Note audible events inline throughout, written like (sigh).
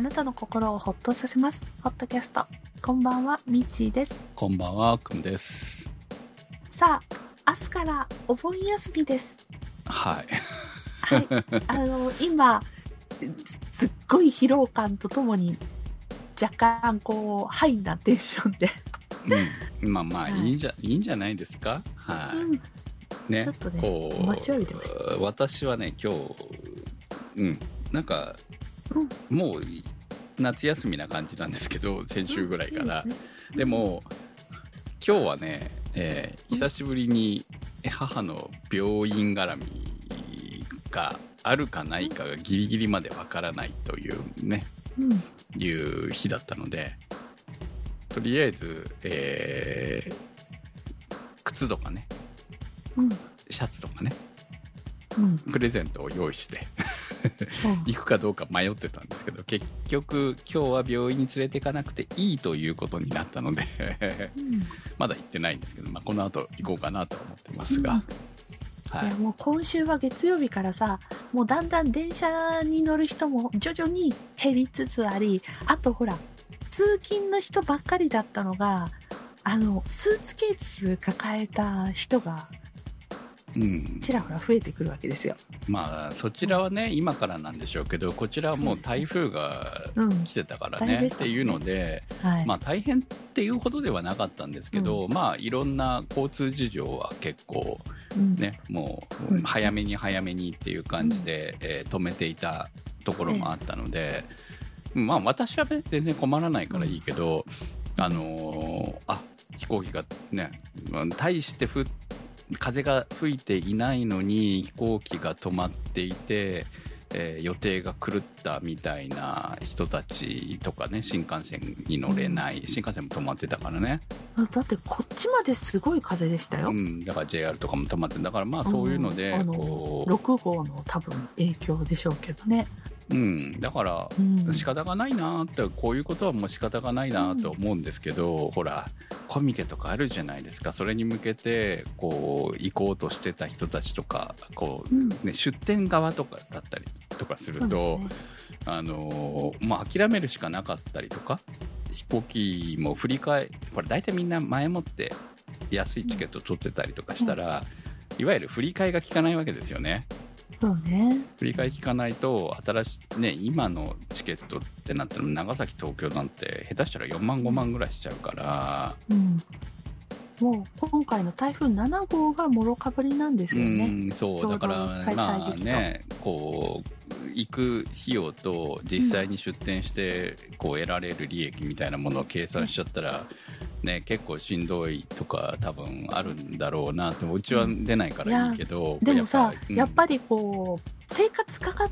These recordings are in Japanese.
あなたの心をほっとさせます。ホットキャスト。こんばんは、ミッチーです。こんばんは、くんです。さあ、明日からお盆休みです。はい。はい。あの、今、すっごい疲労感とともに、若干こう、ハイなテンションで。うん。まあまあ、はいいいんじゃ、いいんじゃないですか？はうん。い。ね。ちょっとねこう、待ちわびてました私はね、今日、うん。なんか、うんもう、夏休みな感じなんですけど、先週ぐらいから。でも、今日はね、えー久しぶりに母の病院絡みがあるかないかがギリギリまでわからないというね、うん。いう日だったのでとりあえず、えー靴とかねうん。シャツとかねうん。プレゼントを用意してうん (laughs) 行くかどうか迷ってたんですけど結局今日は病院に連れて行かなくていいということになったのでうん。まだ行ってないんですけど、まあ、この後行こうかなとは思ってますが、はい。もう今週は月曜日からさもうだんだん電車に乗る人も徐々に減りつつありあとほら通勤の人ばっかりだったのがあのスーツケース抱えた人がうん、ちらほら増えてくるわけですよ。まあそちらはね今からなんでしょうけどこちらはもう台風がうん。来てたからね、でしたもんね。っていうので、はい。まあ大変っていうほどではなかったんですけど、まあいろんな交通事情は結構うん。ね、もうんう早めに早めにっていう感じで、えー止めていたところもあったので、まあ私はね全然困らないからいいけど、あのーあ飛行機がねうん大してふ風が吹いていないのに飛行機が止まっていて、えー予定が狂ったみたいな人たちとかね新幹線に乗れない、新幹線も止まってたからね、だってこっちまですごい風でしたよ。うん、だから JR とかも止まってだからまあそういうので、う6号の多分影響でしょうけどね。うん、だからうん。仕方がないなってこういうことはもう仕方がないなと思うんですけど、ほらコミケとかあるじゃないですか。それに向けてこう行こうとしてた人たちとかこう、うん。ね、出店側とかだったりとかすると、あのーまあ、諦めるしかなかったりとか飛行機も振り替えこれ大体みんな前もって安いチケット取ってたりとかしたら、いわゆる振り替えが効かないわけですよね。そうね。振り替え聞かないと新しいね今のチケットってなったら長崎東京なんて下手したら4万5万ぐらいしちゃうから、うん。もう今回の台風7号がもろかぶりなんですよね。うんそうだからま時期とあねこう行く費用と実際に出店してこう得られる利益みたいなものを計算しちゃったら、ね、結構しんどいとか多分あるんだろうなってうちは出ないからいいけど、でもさ、やっぱり、りこう、生活かか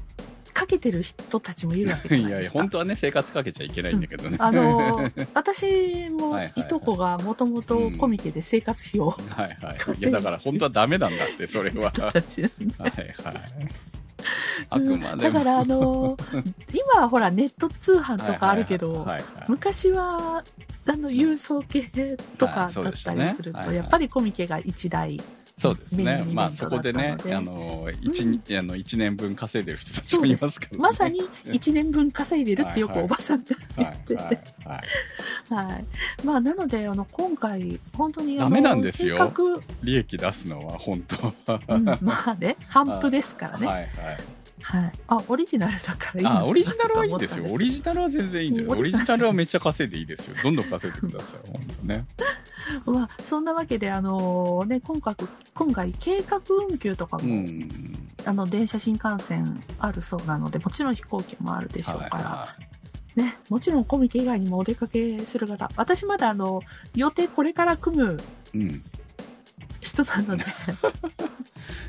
かけてる人たちもいるわけじうんいやいやゃないですか。(laughs) 本当はね生活かけちゃいけないんだけどね、あのー (laughs) 私もはいとこがもともとコミケで生活費をはいはい。いや、だから本当はダメなんだって、それは。はいはい。あくまでも。だからあのー今はほらネット通販とかあるけど、昔はあの郵送系とかだったりすると、はいはいやっぱりコミケが一台そうですね。まあそこでね、あの、一、あの一年分稼いでる人たちもいますからね。まさに (laughs) 1年分稼いでるってよくはいはいおばさんが言はい。ってて、はい。はい。はい。まあ、なので、あの、今回、本当に、ダメなんですよ。利益出すのは本当。うん、まあね、反復ですからね。ははい。いはい。あ、オリジナルだからいいあ、オリジナルはいいですよ。オリジジナルは全然いいんですよ。うんオリジナルはめっちゃ稼いでいいですよ。どんどん稼いでください。本当ね。(laughs) まあ、そんなわけで、あのね、今回、今回、計画運休とかも、うん。あの、電車新幹線あるそうなので、もちろん飛行機もあるでしょうから、はね、もちろんコミケ以外にもお出かけする方、私まだあの、予定これから組む。人なので、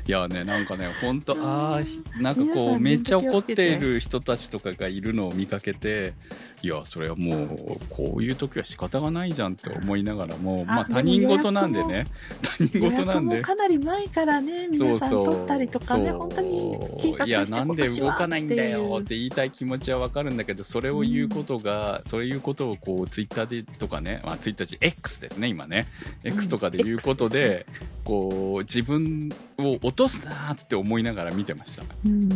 いやね、なんかね、本当うん。ああ、なんかこう、めっちゃ怒ってている人たちとかがいるのを見かけて、いや、それはもう、こういう時は仕方がないじゃんって思いながらも、まあ他人事なんでね、他人予事なんで。かなり前からね、皆さん取ったりとかね、本当に計画いや、なんで動かないんだよっってて言いたい気持ちはわかるんだけど、それを言うことが、そういうことをこう、ツイッターでとかね、まあツイッターじ X ですね、今ね。X とかで言うことで、こう、自分をを落とすなーって思いながら見てました。うん。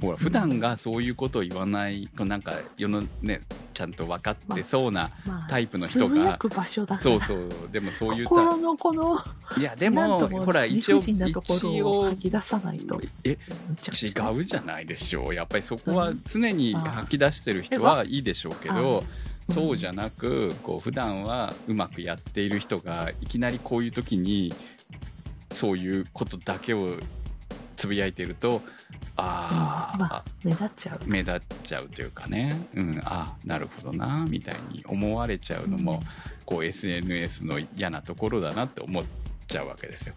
ほら普段がそういうことを言わないこうなんか世のねちゃんと分かってそうなまあタイプのつ人がぶやく場所だから。そうそうでもそういうタ心のこのいやでもほら理一応一応を吐き出さないと。え違違うじゃないでしょう。やっぱりそこは常に吐き出してる人はいいでしょうけどあ。そうじゃなくこう普段はうまくやっている人がいきなりこういう時にそういうことだけをつぶやいてるとあー、まあ目立っちゃう。目立っちゃうというかね、うん、あなるほどなみたいに思われちゃうのも、うん。こう SNS の嫌なところだなって思っちゃうわけですよ。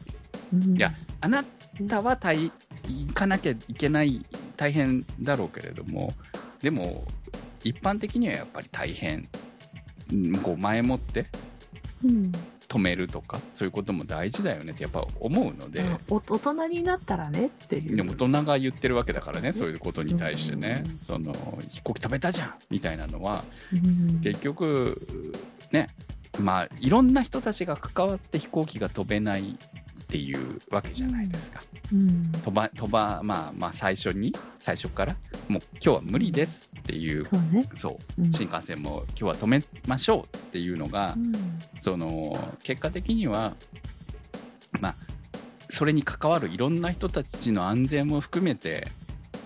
うん。いやあなたは大行かなきゃいけない大変だろうけれどもでも一般的にはやっぱり大変。うんこう前もってうん止めるとかそういうことも大事だよねってやっぱ思うので。大人になったらねっていう。でも大人が言ってるわけだからねそういうことに対してね、その飛行機飛べたじゃんみたいなのはうん。結局ねまあいろんな人たちが関わって飛行機が飛べないっていうわけじゃないですか。うん。飛ば飛ばまあまあ最初に最初からもう今日は無理ですっていうそうね。そううん。新幹線も今日は止めましょうっていうのが、うん。その結果的にはまあそれに関わるいろんな人たちの安全も含めて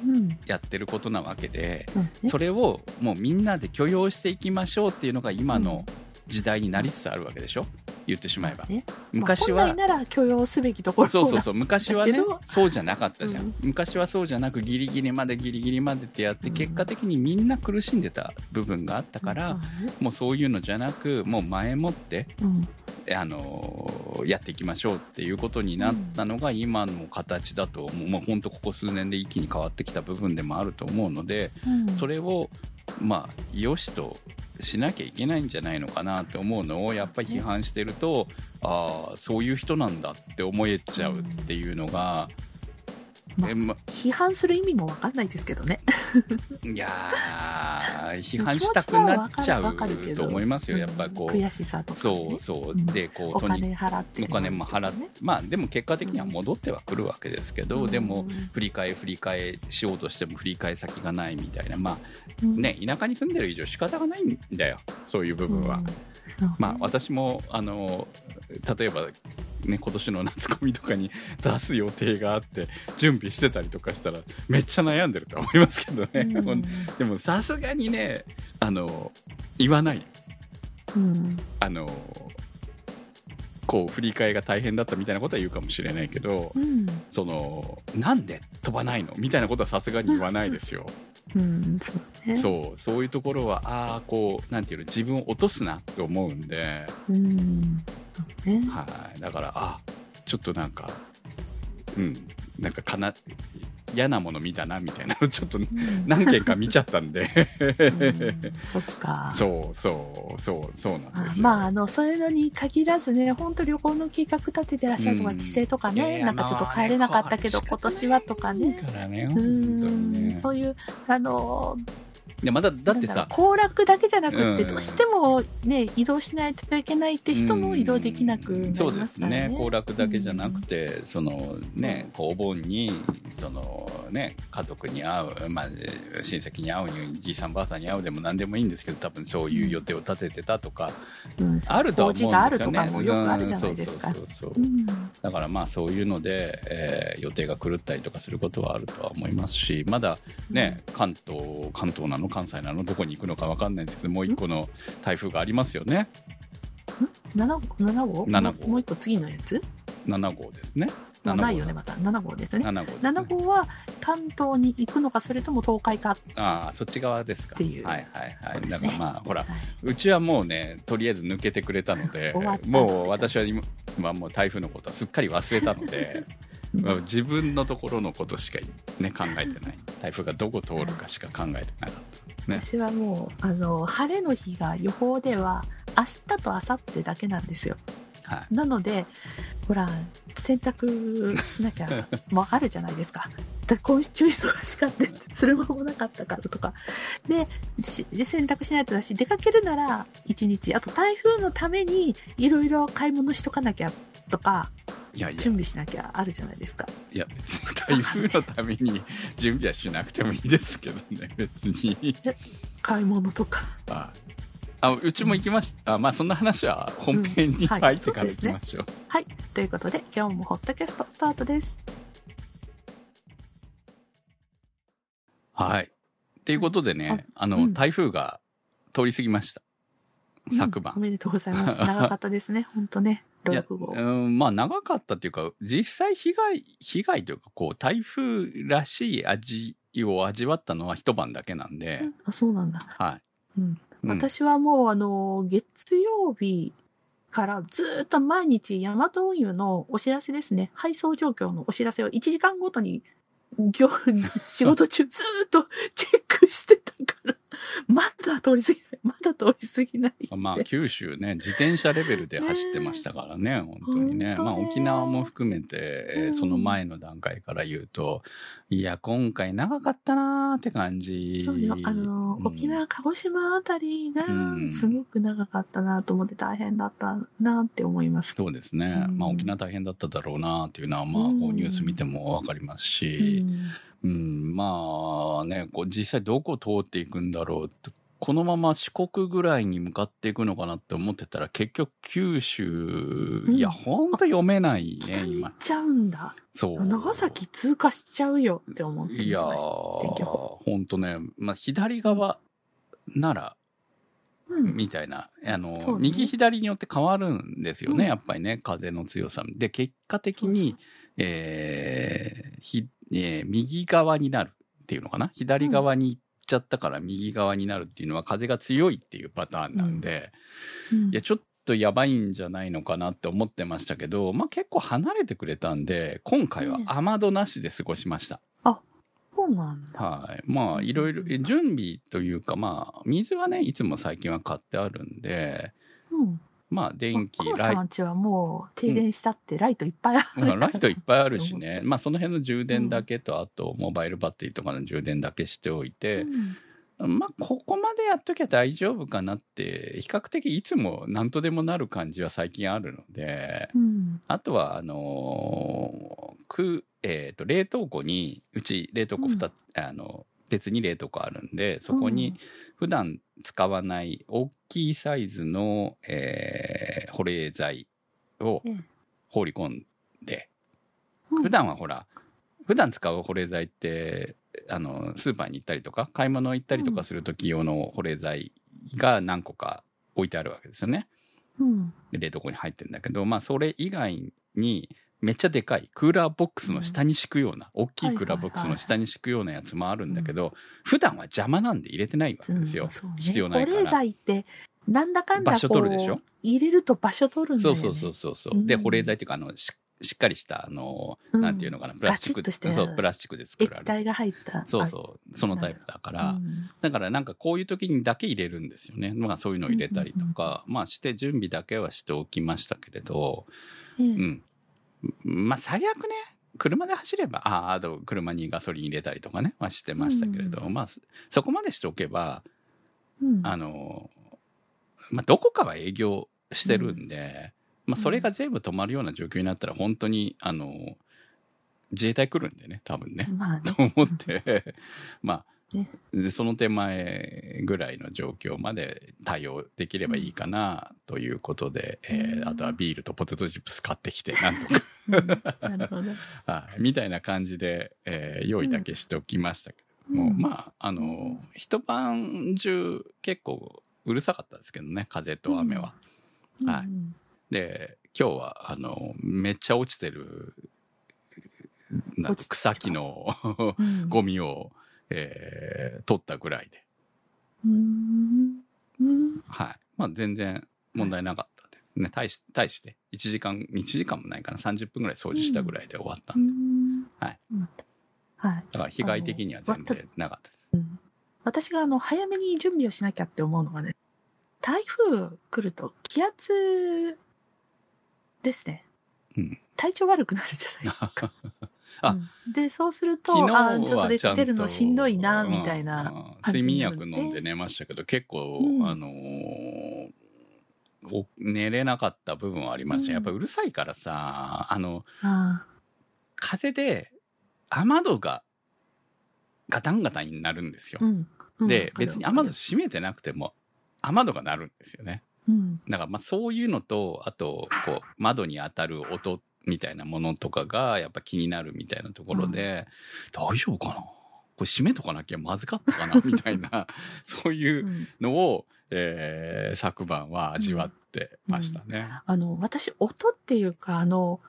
うん。やってることなわけでそうね。それをもうみんなで許容していきましょうっていうのが今の時代になりつつあるわけでしょ言ってしまえば。ね。昔は。まあなら許容すべきところそうそうそう。昔はねそうじゃなかったじゃん、うん昔はそうじゃなくギリギリまでギリギリまでってやってうん。結果的にみんな苦しんでた部分があったから、そうね。もうそういうのじゃなくもう前もって、うん。あのーやっていきましょうっていうことになったのが今の形だと思う、もう本当ここ数年で一気に変わってきた部分でもあると思うので、うん。それをまあ良しとしなきゃいけないんじゃないのかなって思うのをやっぱり批判してるとああそういう人なんだって思えちゃうっていうのが、まあえま批判する意味もわかんないですけどね。いやー批判したくなっちゃうと思いますよ。やっぱりこう、うん悔しさとかね。そうそう。うん。でこおうとに金払ってお金も払って、ねまあでも結果的には戻ってはくるわけですけど、うん。でも振り替え振り替えしようとしても振り替え先がないみたいな。まうん。あね田舎に住んでる以上仕方がないんだよ。そういう部分は。うん。まあ私もあの例えばね今年の夏コミとかに出す予定があって準備してたりとかしたらめっちゃ悩んでると思いますけどね、うん。でもさすがにねあの言わない。うん。あのこう振り替えが大変だったみたいなことは言うかもしれないけど、うん。そのなんで飛ばないの？みたいなことはさすがに言わないですよ。うんそうね。そうそういうところはああこうなんていうの自分を落とすなって思うんで、うんね。はい。だからあちょっとなんかうんなんかかな嫌なもの見たなみたいなのちょっとうん何件か見ちゃったんで。うん。そっか。そうそうそうそうなんですよ。まあ、あの、そういうのに限らずね、本当旅行の計画立ててらっしゃるとか、うん。帰省とかね、なんかちょっと帰れなかったけど、まあね今年はとかね。からねうん、ね。そういう、あの、いやまだだってさ。行楽だけじゃなくって、うんどうしてもね、移動しないといけないって人も移動できなくなりそうでますすからね。ね。行楽だけじゃなくて、そのねこうお盆にそのね家族に会う、まあ、親戚に会うにじいさんばあさんに会うでも何でもいいんですけど多分そういう予定を立ててたとか、うん、あるとは思うんですよね。法事があるとかもよくあるじゃないですか。うん。そうそうそうだからまあそういうので、えー予定が狂ったりとかすることはあるとは思いますしまだね、関東関東なの？関西なの？どこに行くのか分かんないんですけどもう一個の台風がありますよね。7, 7号？七号。もう一個次のやつ？7号ですね。もう7号ないよね、また。7号ですよね。7号ね。7号は関東に行くのか、それとも東海か？ああそっち側ですか。っていう。はいはいはい、ね。だからまあほらはうちはもうねとりあえず抜けてくれたのでもう私は今今もう台風のことはすっかり忘れたので自分のところのことしか、ね、考えてない台風がどこ通るかしか考えてなかったね私はもう、あの、晴れの日が予報では、明日と明後日だけなんですよ。はいなので、ほら、洗濯しなきゃ、(laughs) もうあるじゃないですか。だ今週忙しかったって、する間もなかったからとか。で、洗濯しないとだし、出かけるなら1日。あと台風のためにいろいろ買い物しとかなきゃとか、いやいや。準備しなきゃあるじゃないですか。いや別に台風のために準備はしなくてもいいですけどね別に。買い物とか。ああうちも行きました、あまあそんな話は本編にうん。はい。入ってから行きましょう,、はい。ということで、今日もホットキャストスタートです。はい。っていうことでねあの、うん。台風が通り過ぎました昨晩うんおめでとうございます。長かったですね。(laughs) 本当ね。いや6号。うん、まあ長かったっていうか実際被害被害というかこう台風らしい味を味わったのは一晩だけなんで、うんあ、そうなんだ。はい、うん。うん私はもうあの、月曜日からずーっと毎日ヤマト運輸のお知らせですね。配送状況のお知らせを1時間ごとに業 (laughs) 仕事中ずーっとチェックしてたから、(laughs) まだ通り過ぎない、まだ通り過ぎない。まあ九州ね自転車レベルで走ってましたからね本当にね。まあ沖縄も含めて、その前の段階から言うといや今回長かったなーって感じ。そうよ。あの、うん。沖縄、鹿児島あたりがうん、すごく長かったなと思って大変だったなって思います。そうですね、うん。まあ沖縄大変だっただろうなっていうのはまあニュース見てもわかりますうし、んうん、まあね、こう実際どこを通っていくんだろうって、このまま四国ぐらいに向かっていくのかなって思ってたら、結局九州、んいや、ほんと読めないね、北に行今っ。ちゃうんだ。そう。長崎通過しちゃうよって思ってました。天気予報。ほんとね、まあ左側なら、うん。みたいな、あの、そうね右左によって変わるんですよね、うんやっぱりね、風の強さ。で、結果的に、えーひえー右側になるっていうのかな？左側に行っちゃったから右側になるっていうのは風が強いっていうパターンなんで、うんいや、ちょっとやばいんじゃないのかなって思ってましたけど、まあ結構離れてくれたんで、今回はね雨戸なしで過ごしました。そうなんだ。はい。まあ、いろいろ、え準備というか、まあ、水はね、いつも最近は買ってあるんで、うん。まあ、電気、ライさんちはもう停電したってライトいっぱいある。まあライトいっぱいあるし (laughs) うね、まあ、その辺の充電だけと、あと、モバイルバッテリーとかの充電だけしておいて、まあ、ここまでやっときゃ大丈夫かなって、比較的いつも何とでもなる感じは最近あるので、うん。あとは、あのーく、えっ、と、冷凍庫に、うち冷凍庫2つ、あの、別に冷凍庫あるんで、そこに普段使わない大きいサイズの、えー保冷剤をええ。放り込んで、うん。普段はほら、普段使う保冷剤って、あの、スーパーに行ったりとか、買い物行ったりとかする時用の保冷剤が何個か置いてあるわけですよね。うん。で冷凍庫に入ってるんだけど、まあ、それ以外に、めっちゃでかいクーラーボックスの下に敷くような、大きいクーラーボックスの下に敷くようなやつもあるんだけど、普段は邪魔なんで入れてないわけですよ。うんね必要ないから保冷剤って、なんだかんだ場所こ取るでしょ？う、入れると場所取るんだよね。そうそうそうそうそう。で、うん保冷剤っていうか、あの、ししっかりした、あの、うんなんていうのかな、プラスチックガチッとしたそう、プラスチックで作られる。液体が入った。そうそう、そのタイプだから、うんだからなんかこういう時にだけ入れるんですよね。まあそういうのを入れたりとか、まあして準備だけはしておきましたけれど、ええうん。まあ最悪ね、車で走れば、ああ、あと車にガソリン入れたりとかね、はしてましたけれど、うん。まあそそこまでしておけば、うん。あの、まあどこかは営業してるんで、まあそれが全部止まるような状況になったら本当に、あの、自衛隊来るんでね、多分ね。まあね。(laughs) と。思って、まあ、ね。でその手前ぐらいの状況まで対応できればいいかなということで、えーうん。あとはビールとポテトチップス買ってきて、(laughs) なんとか、なるほど。(laughs) はい。みたいな感じで、えー用意だけしておきましたけど。も、うん。まあ、あの、一晩中結構うるさかったですけどね、風と雨は。はい。うんで、今日は、あの、めっちゃ落ちてる、草木のうん。(laughs) ゴミを、えー取ったぐらいで、はい。まあ全然問題なかったですね。対し、対して、1時間、1時間もないかな、30分ぐらい掃除したぐらいで終わったんで、うんはい。はい。だから被害的には全然なかったです。うん私があの早めに準備をしなきゃって思うのがね、台風来ると気圧ですね。うん体調悪くなるじゃないですか。(laughs) あうん。で、そうすると、昨日はあちょっと出るのしんどいな、みたいな。うん。うん睡眠薬飲んで寝ましたけど、結構、うん。あのーお寝れなかった部分はありました、うん。やっぱうるさいからさあのあ風で雨戸がガタンガタンになるんですよ。で別に雨戸閉めてなくても雨戸が鳴るんですよね。うん。だからまあそういうのとあとこう窓に当たる音みたいなものとかがやっぱ気になるみたいなところで、大丈夫かな？これ閉めとかなきゃまずかったかな？(laughs) みたいなそういううん。のを、えー昨晩は味わってましたね。あの、私、音っていうか、あの、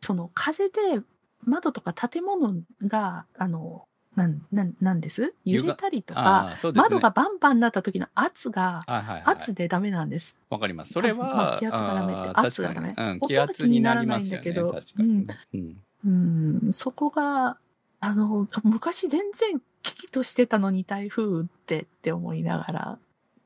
その風で窓とか建物が、あの、なん、なん、なんです？揺れたりとか、ね。窓がバンバンになった時の圧が、はいはいはい、圧でダメなんです。わかります。それ多分まは、あ気圧がダメって圧がダメ。うん、音気圧にならないんだけど確かに。うん。うん、そこが、あの、昔全然危機としてたのに台風ってって思いながら、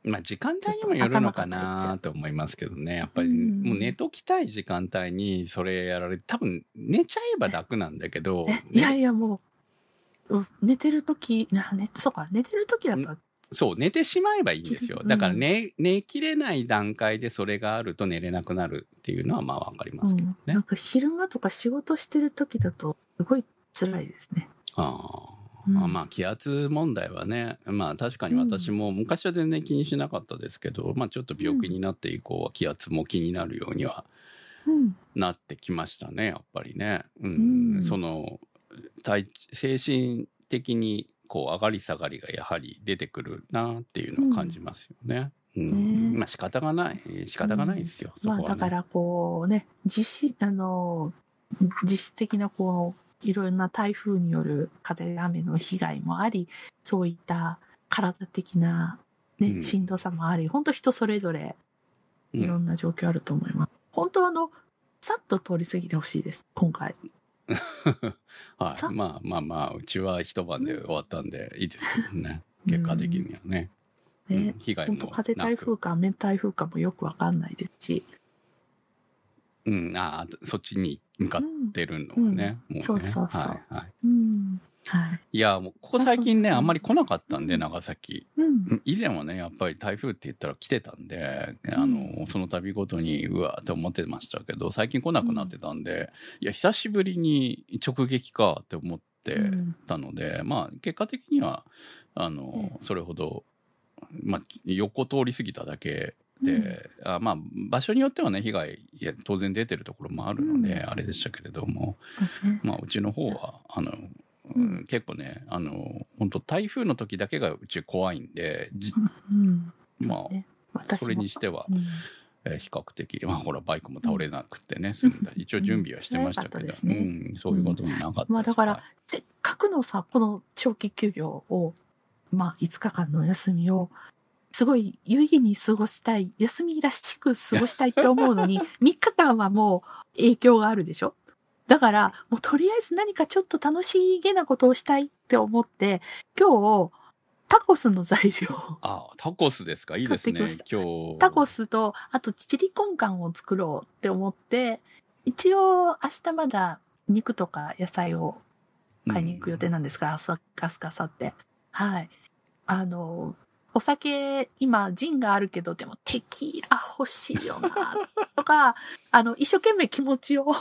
まあ時間帯にもよるのかなと思いますけどね。やっぱり、うん。もう寝ときたい時間帯にそれやられて、多分寝ちゃえば楽なんだけど、え、いやいやもう、う寝てる時な、寝そうか、寝てる時だったら、そう、寝てしまえばいいんですよ。うんだから寝、寝きれない段階でそれがあると寝れなくなるっていうのはまあわかりますけどうん、ね。なんか昼間とか仕事してる時だと、すごい辛いですね。ああうんまあまあ気圧問題はね、まあ確かに私も昔は全然気にしなかったですけど、まあちょっと病気になって以降は気圧も気になるようにはうん。なってきましたね、やっぱりね。うん。うんその、体、精神的にこう上がり下がりがやはり出てくるなっていうのを感じますよね。うん。ねまあ仕方がない、仕方がないですよ。そこはねまあだからこうね、実質、あの、実質的なこう、いろんな台風による風雨の被害もあり、そういった体的なね、うんしんどさもあり、本当人それぞれうんいろんな状況あると思います。本当あの、さっと通り過ぎてほしいです、今回。さ (laughs) はい。まあまあまあ、うちは一晩で終わったんでいいですけどね。結果的にはね。ねうん、被害も本当風台風か雨台風かもよくわかんないですし。うん、ああ、そっちに向かってるのはね。もうね。そうそうそうはいはい。うん。はい。いや、もう、ここ最近ね、あんまり来なかったんで、うん。長崎。うん。うん以前はね、やっぱり台風って言ったら来てたんで、あの、その度ごとに、うわーって思ってましたけど、最近来なくなってたんで、いや、久しぶりに直撃かって思ってうんたので、まあ、結果的には、あの、それほど、まあ、横通り過ぎただけで、あまあ、場所によってはね、被害、いや当然出てるところもあるので、うん。あれでしたけれども、そうね。まあ、うちの方は、あの、うん。うん結構ね、あの、本当台風の時だけがうち怖いんで、じうん。まあ、ね。それにしては、うん。えー比較的、まあ、ほら、バイクも倒れなくてね、済んだ。一応準備はしてましたけど、うんうん、そういうこともなかったしまあだからはいせっかくのさ、この長期休業を、まあ5日間の休みを、すごい有意義に過ごしたい、休みらしく過ごしたいって思うのに、(laughs) 3日間はもう影響があるでしょ？だから、もうとりあえず何かちょっと楽しげなことをしたいって思って、今日、タコスの材料をあ、タコスですか？いいですね買ってきまし、今日。タコスと、あとチリコンカンを作ろうって思って、一応明日まだ肉とか野菜を買いに行く予定なんですが、明日かすかさって。はい。あの、お酒、今、ジンがあるけど、でもテキーラ欲しいよな、とか、あの、一生懸命気持ちを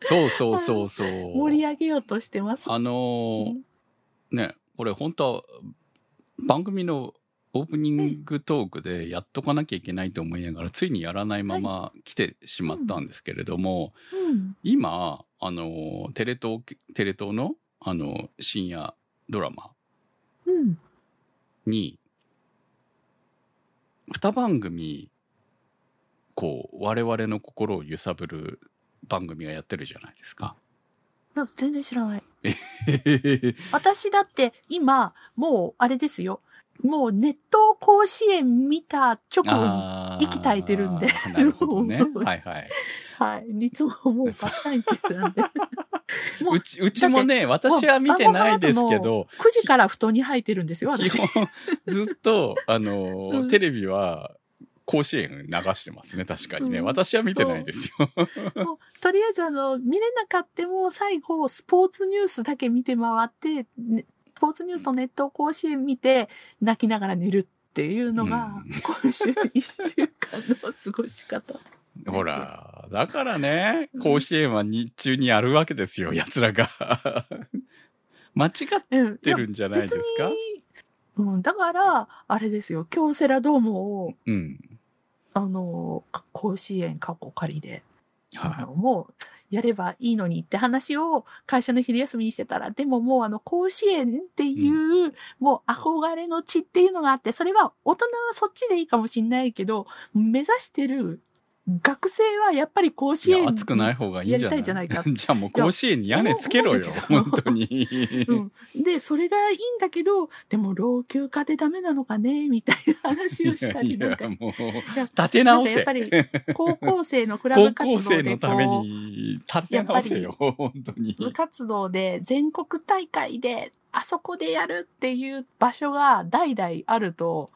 そうそうそうそう。盛り上げようとしてます。あのーね、これ本当は番組のオープニングトークでやっとかなきゃいけないと思いながら、ついにやらないまま来てしまったんですけれども、うん。今、あの、テレ東、テレ東の、あの、深夜ドラマうん。に、二番組、こう、我々の心を揺さぶる番組がやってるじゃないですか。全然知らない。(laughs) 私だって今、もうあれですよ。もうネット甲子園見た直後に、息絶えてるんでなるほどね。(laughs) はいはい。はい。いつももうバカインってなんで。(laughs) もううち、うちもね、私は見てないですけど、9時から布団に入ってるんですよ、私。基本、ずっと、あの、うんテレビは、甲子園流してますね、確かにね。うん私は見てないですよ。とりあえずあの、見れなかっても最後、スポーツニュースだけ見て回って、ねスポーツニュースとネット甲子園見て、泣きながら寝るっっていうのが、うん今週一週間の過ごし方。(laughs) ほら、だからね、甲子園は日中にやるわけですよ、奴らが。(laughs) 間違っうん。てるんじゃないですか？うん、だから、あれですよ、京セラドームを、うん。あの、甲子園過去仮で、あはのもうやればいいのにって話を会社の昼休みにしてたら、でももうあの甲子園っていう、もう憧れの地っていうのがあって、それは大人はそっちでいいかもしんないけど、目指してる学生はやっぱり甲子園暑くない方がいいんじゃない？やりたいじゃないか (laughs) じゃあもう甲子園に屋根つけろよ本当に。うん、で、それがいいんだけど、でも老朽化でダメなのかねみたいな話をしたりなんかもう、や立て直せやっぱ。り高校生のクラ高ブ活校動でこ生のためう、に立て直せよ、本当に。部活動で全国大会であそこでやるっていう場所が代々あると、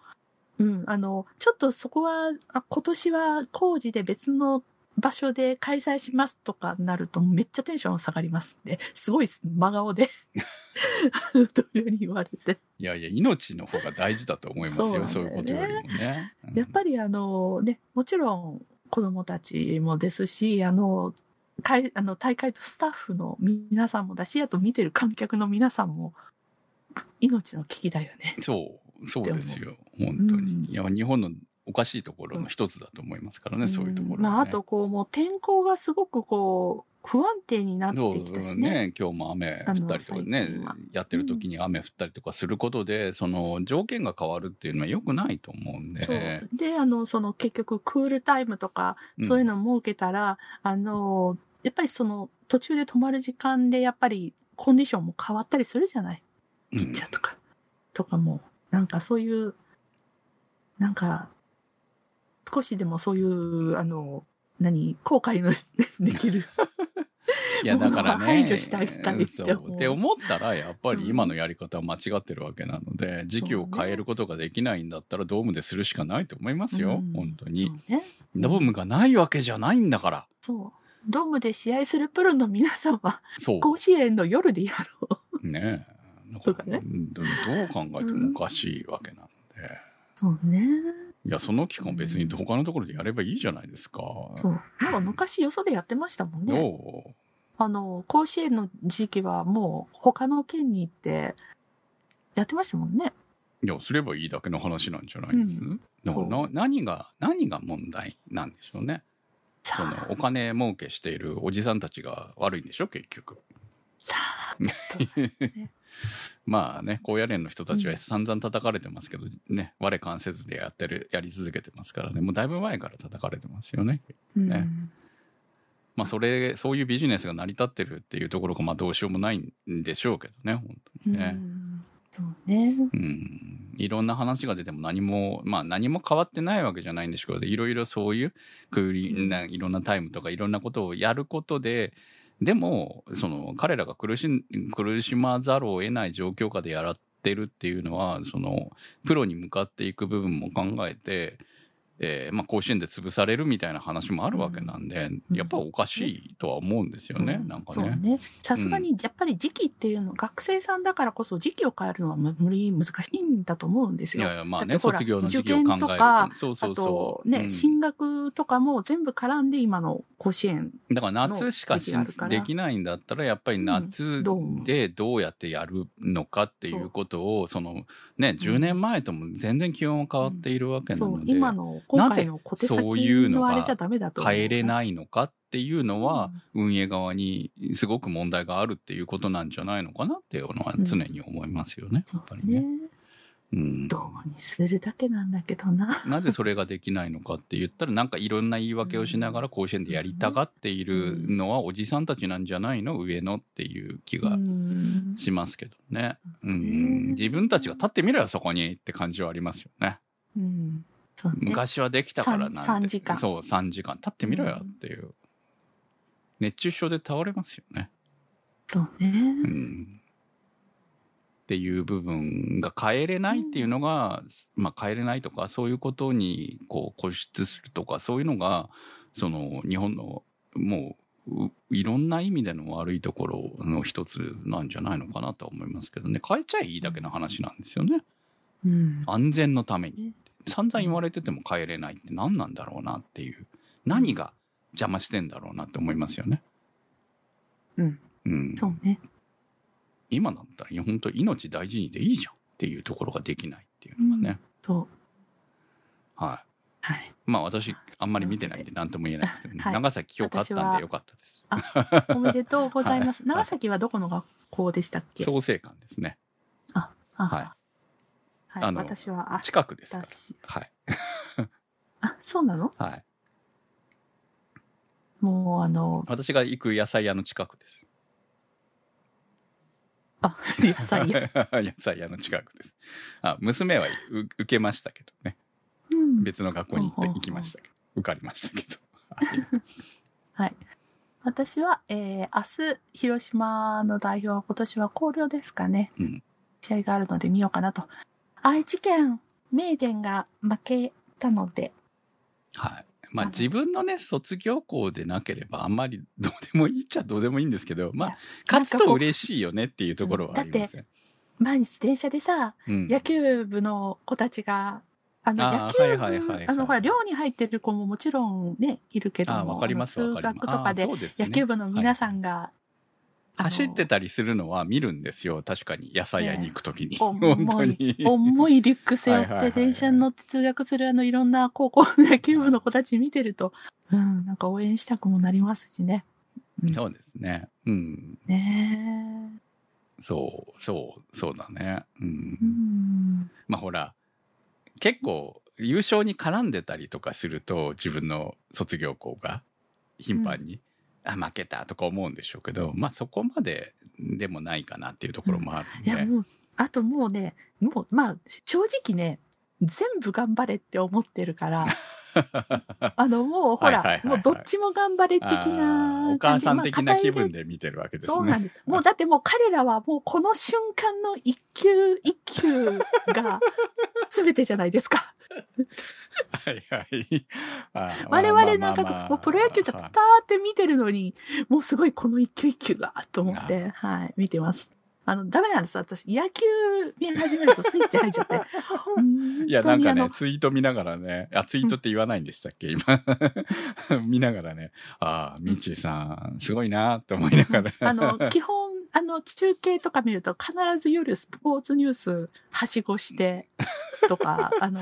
うん、あの、ちょっとそこは、あ今年は工事で別の場所で開催しますとかなるとめっちゃテンション下がりますって、すごい真顔で。(laughs) 同僚に言われて。いやいや、命の方が大事だと思いますよ、そううそなんだよね。いうことよりもね。うん。やっぱりあのね、もちろん子供たちもですし、あの、会あの大会とスタッフの皆さんもだし、あと見てる観客の皆さんも、命の危機だよね。そう、そうですよ、本当に。うん。いや、日本のおかしいところの一つだと思いますからね、そういうところはね、んまあ、あとこう、もう天候がすごくこう、不安定になってきたしね。ね、今日も雨降ったりとかねやってる時に雨降ったりとかすることで、その条件が変わるっていうのは良くないと思うんで。で、あの、その結局クールタイムとか、うん。そういうのを設けたら、あの、やっぱりその途中で止まる時間でやっぱりコンディションも変わったりするじゃない？ピッチャーとか、とかも、なんかそういう、なんか、少しでもそういう、あの、何、後悔の (laughs) できる。いや、だからね。排除してあげたいって思うって思ったら、やっぱり今のやり方は間違ってるわけなので、時期を変えることができないんだったら、ドームでするしかないと思いますよ、うん本当に。ね。ドームがないわけじゃないんだから。そう。ドームで試合するプロの皆さんは、そう。甲子園の夜でやろう。ねえ。だとかねどどう考えてもおかしいわけなので。そうね。いや、その期間別に他のところでやればいいじゃないですか。そう。なんか昔よそでやってましたもんね。あの、甲子園の時期はもう他の県に行ってやってましたもんね。いや、すればいいだけの話なんじゃないです、うんだからな何が、何が問題なんでしょうね。そさのあ、お金儲けしているおじさんたちが悪いんでしょ結局。さあ、(laughs) まあね、高野連の人たちはうん。散々叩かれてますけど、ね、我関せずでやってる、やり続けてますからね、もうだいぶ前から叩かれてますよね。ねうん。まあそれ、そういうビジネスが成り立ってるっていうところがまあどうしようもないんでしょうけどね、本当にね。うん。そうね。うん、いろんな話が出ても何も、まあ何も変わってないわけじゃないんでしょうけど、いろいろそういうクーリーないろんなタイムとかいろんなことをやることで、でも、その彼らが苦しん苦しまざるを得ない状況下でやらってるっていうのは、そのプロに向かっていく部分も考えて、えーまあ、甲子園で潰されるみたいな話もあるわけなんで、うんやっぱおかしいとは思うんですよね、うんなんかね。ね。さすがにやっぱり時期っていうの、学生さんだからこそ時期を変えるのは無理、難しいんだと思うんですよ。いやいや、まあね、卒業の時期を考えると。受験とかそうそうあとそう。ね、うん進学とかも全部絡んで今の甲子園。だから夏しかできないんだったらやっぱり夏でどうやってやるのかっていうことをそのね10年前とも全然気温は変わっているわけなので今の今回の小手そういうのが先のあれじゃダメだと思う。変えれいないのかっていうのは運営側にすごく問題があるっていうことなんじゃないのかなっていうのは常に思いますよね。そやっぱりね。。うんドームにするだけなんだけどな。なぜそれができないのかって言ったらなんかいろんな言い訳をしながら甲子園でやりたがっているのはおじさんたちなんじゃないの？上のっていう気がうんしますけどね。うんね自分たちが立ってみろよそこにって感じはありますよね。うん。そうね。昔はできたからなんて。三三時間そう、3時間。立ってみろよっていう。熱中症で倒れますよね。そうね。うん。っていう部分が変えれないっていうのが、まあ変えれないとか、そういうことにこう固執するとか、そういうのが、その日本のもう、ういろんな意味での悪いところの一つなんじゃないのかなとは思いますけどね。変えちゃいいだけの話なんですよね。うん。安全のためにね散々言われてても帰れないって何なんだろうなっていう何が邪魔してんだろうなって思いますよね。うん。うん、そうね。今だったら本当命大事にでいいじゃんっていうところができないっていうのがね、そう。はいはい。まあ私あんまり見てないんで何とも言えないですけど、ねはい長崎今日勝ったんでよかったですおめでとうございます。はい長崎はどこの学校でしたっけ？創成館ですねあ、はいはい。あの私は、あ、近くですから私、はいあ、そうなの？はいもう、あの、私が行く野菜屋の近くですあ、(laughs) 野菜屋。(laughs) 野菜屋の近くですあ娘はう受けましたけどねうん。別の学校に行って行きましたけど受かりましたけど (laughs) はい。私は、えー、明日、広島の代表は今年は広陵ですかね。うん試合があるので見ようかなと。愛知県、名電が負けたので、はい。まあ自分のね卒業校でなければあんまりどうでもいいっちゃどうでもいいんですけどまあ勝つと嬉しいよねっていうところはありますよ、毎日電車でさ、うん。野球部の子たちが、あの、野球部、あの、ほら、寮に入ってる子ももちろんね、いるけどあも、通学とかで野球部の皆さんが、走ってたりするのは見るんですよ。確かに。野菜屋に行くときに、重本当いに、重いリュック背負って電車に乗って通学するあのいろんな高校の野球部の子たち見てると、うん、なんか応援したくもなりますしね。そうですね。うん。ねそうそうそうだね。うん、え。うん。まあほら結構優勝に絡んでたりとかすると自分の卒業校が頻繁に、あ負けたとか思うんでしょうけどまあそこまででもないかなっていうところもあるんで、いや、もう、あともうね、もう、まあ、正直ね、全部頑張れって思ってるから、(laughs) (laughs) あの、もうほらはいはいはいはい、もうどっちも頑張れ的あなーお母さん的な気分で。で見てるわけですね。そうなんです。もうだってもう彼らはもうこの瞬間の一球一球が全てじゃないですか。はいはい。我々なんかまあまあまあもうプロ野球って伝わはいって見てるのに、もうすごいこの一球一球がと思って、はい、見てます。あの、ダメなんです。私、野球見始めるとスイッチ入っちゃって。(laughs) いや、なんかね、ツイート見ながらね、あ、ツイートって言わないんでしたっけ、今。(laughs) 見ながらね、ああ、ミッチーさん、すごいなって思いながら。あの、基本、あの、中継とか見ると必ず夜スポーツニュースはしごしてとか、あの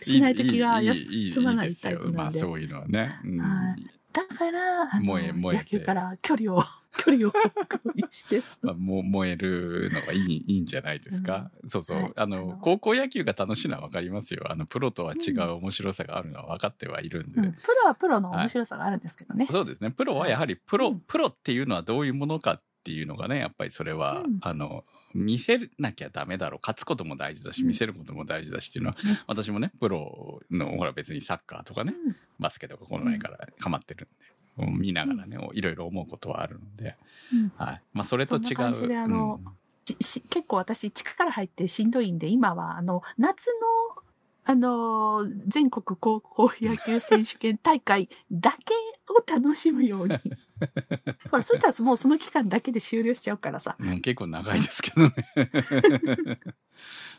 しない時がいいいいいい休まないタイプなんで。まあそういうのはね。うんはだから、あえ野球から距離を、距離を置くようにして。まあ、も燃えるのがいいいいんじゃないですか？そうそう。はいあの高校野球が楽しいのは分かりますよ。あの、プロとは違う面白さがあるのは分かってはいるんで。うん、プロはプロの面白さがあるんですけどね。そうですね。プロはやはりプロ、うんプロっていうのはどういうものかっていうのがね、やっぱりそれは、うんあの、見せなきゃダメだろう。勝つことも大事だし、うん見せることも大事だしっていうのは、ね私もね、プロの、ほら別にサッカーとかね、うんバスケとかこの前からハマってるんで、見ながらね、いろいろ思うことはあるので、うんはい。まあ、それと違う。あの結構私、地区から入ってしんどいんで、今は、あの、夏の、あの、全国高校野球選手権大会だけを楽しむように。(laughs) ほら、そしたらもうその期間だけで終了しちゃうからさ。うんうん結構長いですけどね。(laughs)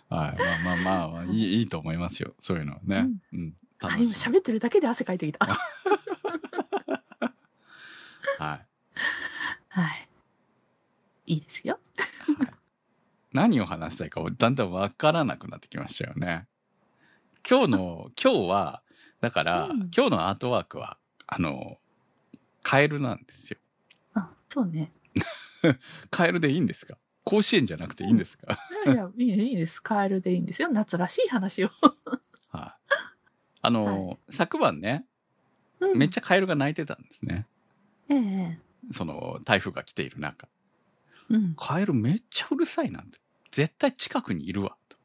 はい。まあまあまあ、いいいいと思いますよ。そういうのはね。うん。楽あ今。喋ってるだけで汗かいてきた。(laughs) はい。はい。いいですよ。はい何を話したいかだんだんわからなくなってきましたよね。今日の、今日は、だから、うん今日のアートワークは、あの、カエルなんですよ。あ、そうね。(laughs) カエルでいいんですか？甲子園じゃなくていいんですか、いやいや、いいいいです。カエルでいいんですよ。夏らしい話を。はい。あの、昨晩ね、うんめっちゃカエルが鳴いてたんですね。ええその、台風が来ている中。うん。カエルめっちゃうるさいなんて。絶対近くにいるわ。と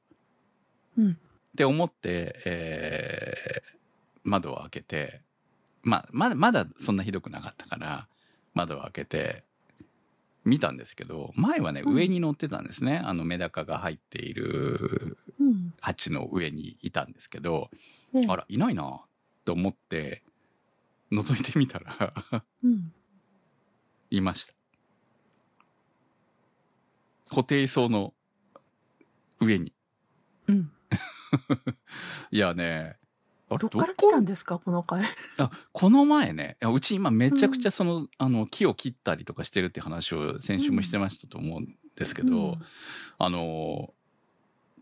うん。って思って、えー窓を開けて、まあ、まだ、まだそんなひどくなかったから、窓を開けて、見たんですけど、前はね、うん上に乗ってたんですね。あの、メダカが入っているうん。鉢の上にいたんですけど、ええあら、いないなと思って、覗いてみたら、うん。いました。固定層の上に。うん。(laughs) いやね、あれどっから来たんですか、こ？の回。あこの前ね、うち今めちゃくちゃその、あの、木を切ったりとかしてるって話を先週もしてましたと思うんですけど、うんあの、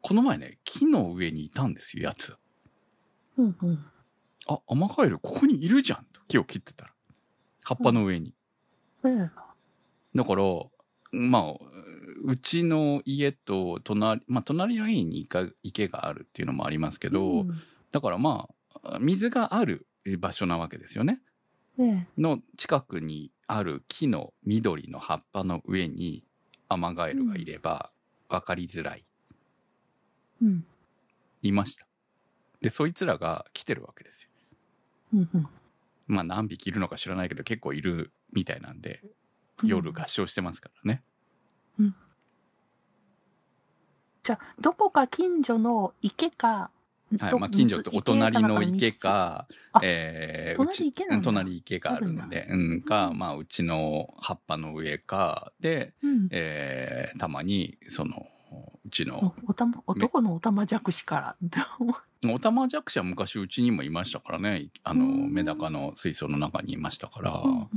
この前ね、木の上にいたんですよ、やつ。うんうん。あ、アマガエルここにいるじゃんと木を切ってたら。葉っぱの上に。ええ。だから、まあ、うちの家と隣、まあ、隣の家に池池があるっていうのもありますけど、うんだからまあ、水がある場所なわけですよね。ええ。の近くにある木の緑の葉っぱの上にアマガエルがいれば分かりづらい。うん。いました。で、そいつらが来てるわけですよ。うんうん。まあ何匹いるのか知らないけど結構いるみたいなんで、夜合唱してますからね。じゃあ、どこか近所の池か、どはいまあ、近所とお隣の池。かあ、えー、隣うち池なんだ隣池があるんで、うん、か、うんまあ、うちの葉っぱの上か、で、うん。えー、たまに、その、うちの、おたま、男のおたまじゃくしから。オタマジャクシは昔うちにもいましたからね、あの、うんメダカの水槽の中にいましたから、うんうん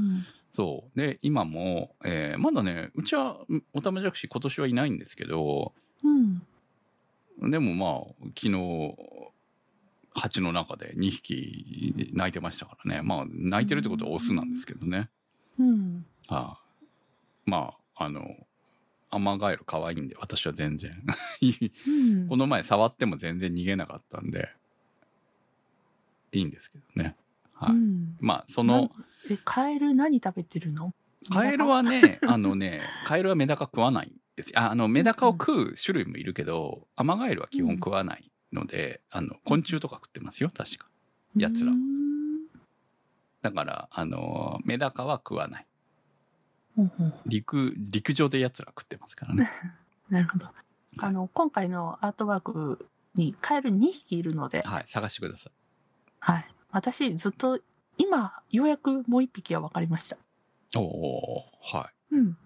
そう。で、今も、えー、まだね、うちはオタマジャクシ今年はいないんですけど、うん。でもまあ、昨日、蜂の中で2匹泣いてましたからね。まあ、泣いてるってことはオスなんですけどね。うん。ああまあ、あの、アマガエル可愛いんで、私は全然。この前触っても全然逃げなかったんで、いいんですけどね。はい。うんまあ、その、え、カエル何食べてるの？カエルはね、あのね、カエルはメダカ食わないんですよ。ああの、メダカを食う種類もいるけど、アマガエルは基本食わないので、あの、昆虫とか食ってますよ、確か。奴らうんだから、あの、メダカは食わない。うんうん陸、陸上で奴ら食ってますからね。(laughs) なるほど。あの、今回のアートワークにカエル2匹いるので、はい、探してください。はい。私、ずっと、今、ようやくもう1匹は分かりました。おおはうん。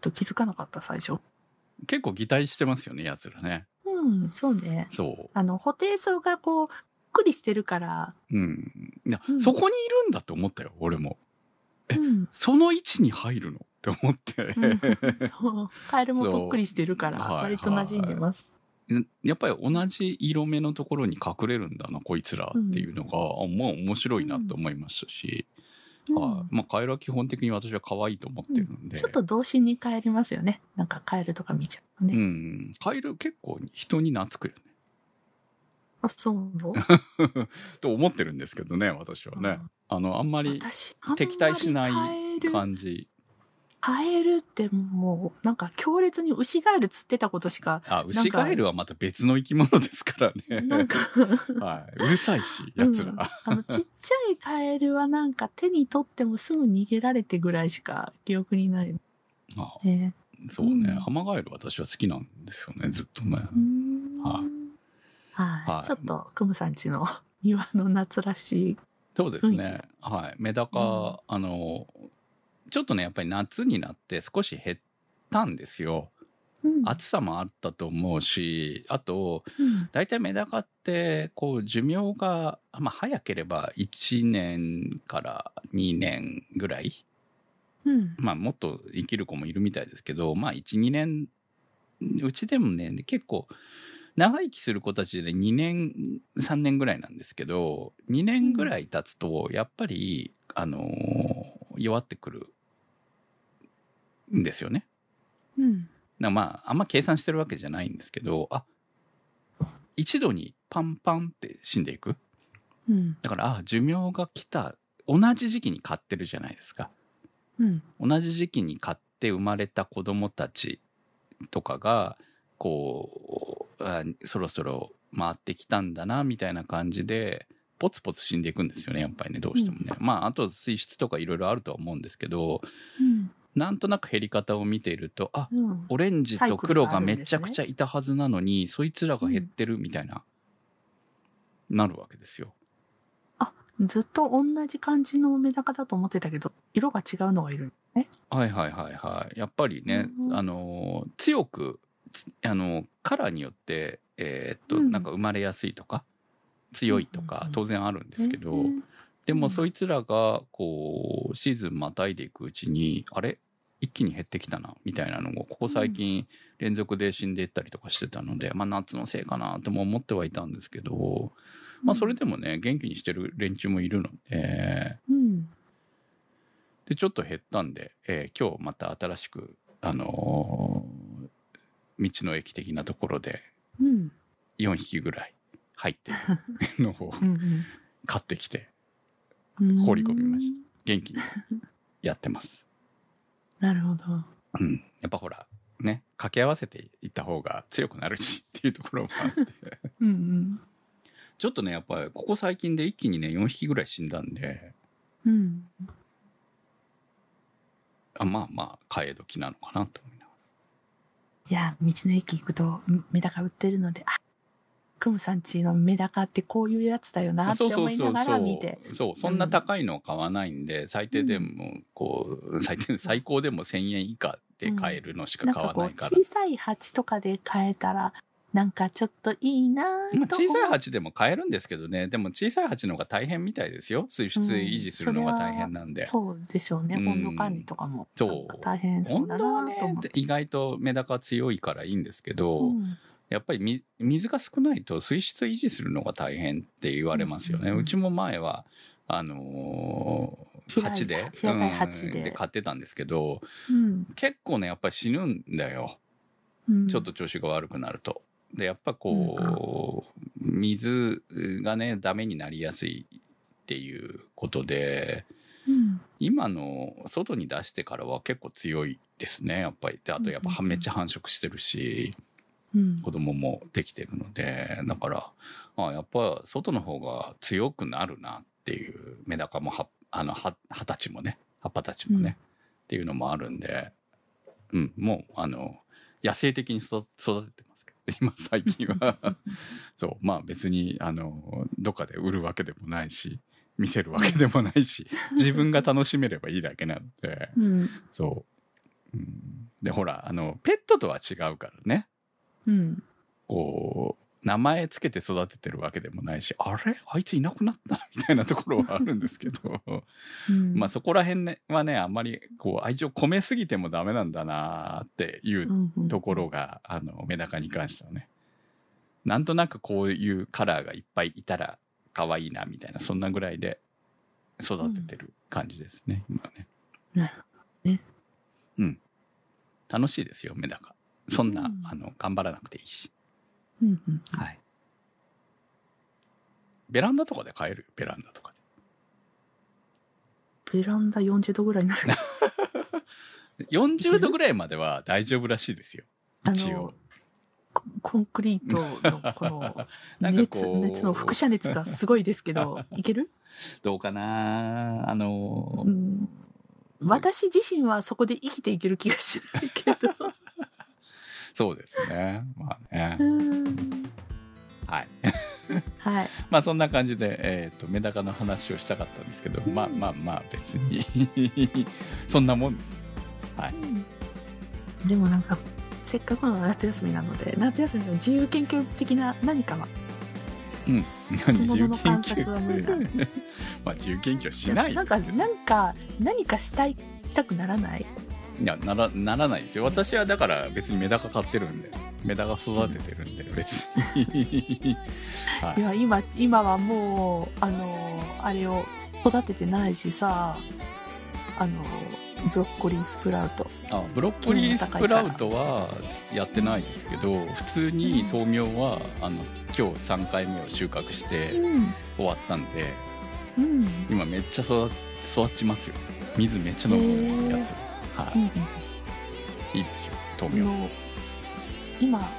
と気づかなかった、最初。い。結構擬態してますよね、奴らね。うん、そうね。そあの、補定層がこう、ぷっくりしてるから、う。うん。いや、うんそこにいるんだって思ったよ、俺も。えうん。その位置に入るの？って思って。うんそう。カエルもそうぷっくりしてるから、はい割と馴染んでます。やっぱり同じ色目のところに隠れるんだな、こいつらっていうのが、あまあ面白いなと思いましたし、うんはい。まあカエルは基本的に私は可愛いと思ってるんで。ちょっと童心に帰りますよね。なんかカエルとか見ちゃうとうね。ん。カエル結構人に懐くよね。あ、そう。(laughs) と思ってるんですけどね、私はね。あの、あんまり敵対しない感じ。カエルってもう、なんか強烈にウシガエル釣ってたことしか、あ、ウシガエルはまた別の生き物ですからね。なんか、(laughs) はい。うるさいし、奴ら。うんあの、ちっちゃいカエルはなんか手に取ってもすぐ逃げられてぐらいしか記憶にない。あね、そうねうん。アマガエル私は好きなんですよね、ずっとね。はいはい、はいちょっと、クムさんちの (laughs) 庭の夏らしい。そうですね。はい。メダカ、うんあの、ちょっとね、やっぱり夏になって少し減ったんですよ。うん暑さもあったと思うし、あと、うん大体メダカって、こう、寿命が、まあ、早ければ1年から2年ぐらい。うん。まあ、もっと生きる子もいるみたいですけど、まあ、1、2年、うちでもね、結構、長生きする子たちで2年、3年ぐらいなんですけど、2年ぐらい経つと、やっぱり、あのー弱ってくるんですよね。うん。まあ、あんま計算してるわけじゃないんですけど、あ、一度にパンパンって死んでいく。うん。だから、あ、寿命が来た、同じ時期に買ってるじゃないですか。うん。同じ時期に買って生まれた子供たちとかが、こう、あそろそろ回ってきたんだな、みたいな感じで、ポツポツ死んでいくんですよね、やっぱりね、どうしてもね。まあ、あと水質とかいろいろあるとは思うんですけど、うん。なんとなく減り方を見ていると、あ、うん。オレンジと黒がめちゃくちゃいたはずなのに、そいつらが減ってるみたいな、なるわけですよ。ずっと同じ感じのメダカだと思ってたけど、色が違うのがいるね。はいはいはいはい。やっぱりね、うんあの、強く、つあの、カラーによってえーっと、うん。なんか生まれやすいとか強いとか当然あるんですけど、うん。でもうん。そいつらがこうシーズンまたいでいくうちにあれ？一気に減ってきたなみたいなのをここ最近連続で死んでいったりとかしてたので、まあ夏のせいかなとも思ってはいたんですけど、まあそれでもね元気にしてる連中もいるのでうん。でちょっと減ったんで、えー今日また新しくあのー道の駅的なところでうん。4匹ぐらい入ってる (laughs) のをうん買ってきてうん。放り込みました。元気にやってます。なるほど。うん、やっぱほらね掛け合わせていった方が強くなるしっていうところもあって。(laughs) うんうん。ちょっとねやっぱりここ最近で一気にね4匹ぐらい死んだんで。うん。あまあまあ替え時なのかなと思いながいや道の駅行くとんメダカ売ってるのであクムさんちのメダカってこういうやつだよなって思いながら見て。そうそんな高いの買わないんで、最低でもこう最低最高でも1000円以下で買えるのしか買わないから、小さい鉢とかで買えたらなんかちょっといいなと小さい鉢でも買えるんですけどね。でも小さい鉢の方が大変みたいですよ。水質維持するのが大変なんで、そうでしょうね、うん。温度管理とかもそう大変そうだなと思って、意外とメダカ強いからいいんですけど、うん。やっぱりみ水が少ないと水質維持するのが大変って言われますよね。うん。うちも前はあのー鉢で平たい鉢で。うん買ってたんですけどうん。結構ねやっぱり死ぬんだよ。うん。ちょっと調子が悪くなると。でやっぱこう、水がねダメになりやすいっていうことでうん。今の外に出してからは結構強いですねやっぱり。であとやっぱめっちゃ繁殖してるし。うん。子供もできてるのでだからあやっぱ外の方が強くなるなっていうメダカもはあのは葉たちもね葉っぱたちもね、うん。っていうのもあるんで、うん、もうあの野生的に育育て (laughs) 今最近は。(laughs) そう。まあ別にあのどっかで売るわけでもないし見せるわけでもないし (laughs) 自分が楽しめればいいだけなので。うん。そう、うん、でほらあのペットとは違うからね。うん。こう名前つけて育ててるわけでもないしあれ？あいついなくなった？みたいなところはあるんですけど。うん。まあそこら辺、ね、はねあんまりこう愛情込めすぎてもダメなんだなっていううんうんところが、あのメダカに関してはね。なんとなくこういうカラーがいっぱいいたら可愛いなみたいなそんなぐらいで育ててる感じですね、今ね。なるほどね。うん。楽しいですよメダカそんな、うん。あの頑張らなくていいし。うんうんはい。ベランダとかで買える？よ、ベランダとかベランダ40度ぐらいになるで。(laughs) 40度ぐらいまでは大丈夫らしいですよ。あ一応の。ココンクリートのこの (laughs) 熱こう熱の輻射熱がすごいですけど (laughs) いける、どうかな？あのう、ん、私自身はそこで生きていける気がしないけどそうですね。まあねう。んはい。はい (laughs) まあそんな感じで、えっ、と、メダカの話をしたかったんですけど、まあまあまあ別に、(laughs) そんなもんです。はい。でもなんかせっかくの夏休みなので夏休みの自由研究的な何かは？うん。生き物の観察は無理だ (laughs) まあ自由研究はしないなんかなんか何かしたいしたくならない？いやならならないですよ。私はだから別にメダカ買ってるんで。メダカ育ててるんで別に、(laughs) はい。いや今今はもうあのあれを育ててないしさあのブロッコリースプラウト。あブロッコリースプラウトはやってないですけど普通に豆苗はあの今日3回目を収穫してうん。終わったんでうん。今めっちゃ育育ちますよ。水めっちゃ飲むやつ、はい、うんいいですよあ豆苗。の今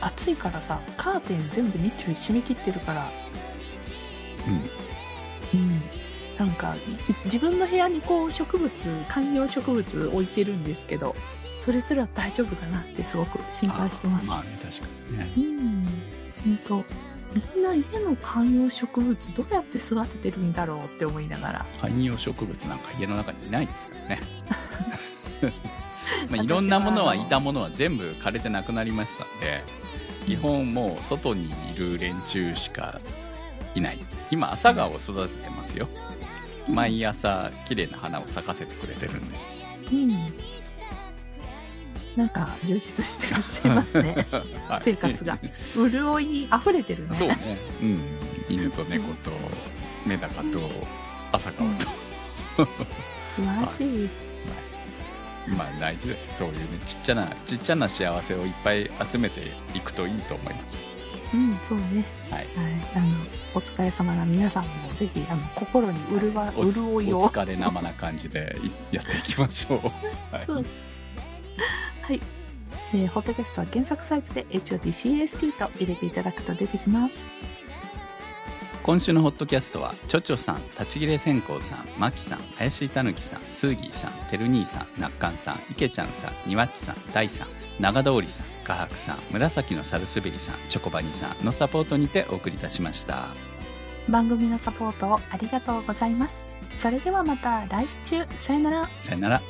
暑いからさカーテン全部日中締め切ってるから。うん。うん。なんかい自分の部屋にこう植物観葉植物置いてるんですけどそれすら大丈夫かなってすごく心配してます、あまあね確かにね。うん。本当みんな家の観葉植物どうやって育ててるんだろうって思いながら。観葉植物なんか家の中にいないですからね。(laughs) まあいろんなものはいたものは全部枯れてなくなりましたんで基本もう外にいる連中しかいない。今朝顔を育ててますよ。毎朝綺麗な花を咲かせてくれてるんで。うん。なんか充実してらっしゃいますね。(laughs) はい生活が。潤いに溢れてるね。そうね、うん、犬と猫とメダカと朝顔と、素晴らしい。まあ大事ですそういうねちっちゃなちっちゃな幸せをいっぱい集めていくといいと思いますうん、そうね。はいはい。あの、お疲れ様な皆さんもぜひ、あの、心に潤わおつ潤いを。お疲れ生な感じでいやっていきましょう、(laughs) はい、そう。はい。えー、ホットキャストは検索サイトで HOTCAST と入れていただくと出てきます。今週のホットキャストはちょちょさん立ち切れ線香さんまきさん林たぬきさんスーギーさんてる兄さんなっかんさんいけちゃんさんにわっちさん大さん長通りさん画伯さん紫のサルスベリさんチョコバニさんのサポートにてお送りいたしました番組のサポートをありがとうございます。それではまた来週。さよなら。さよなら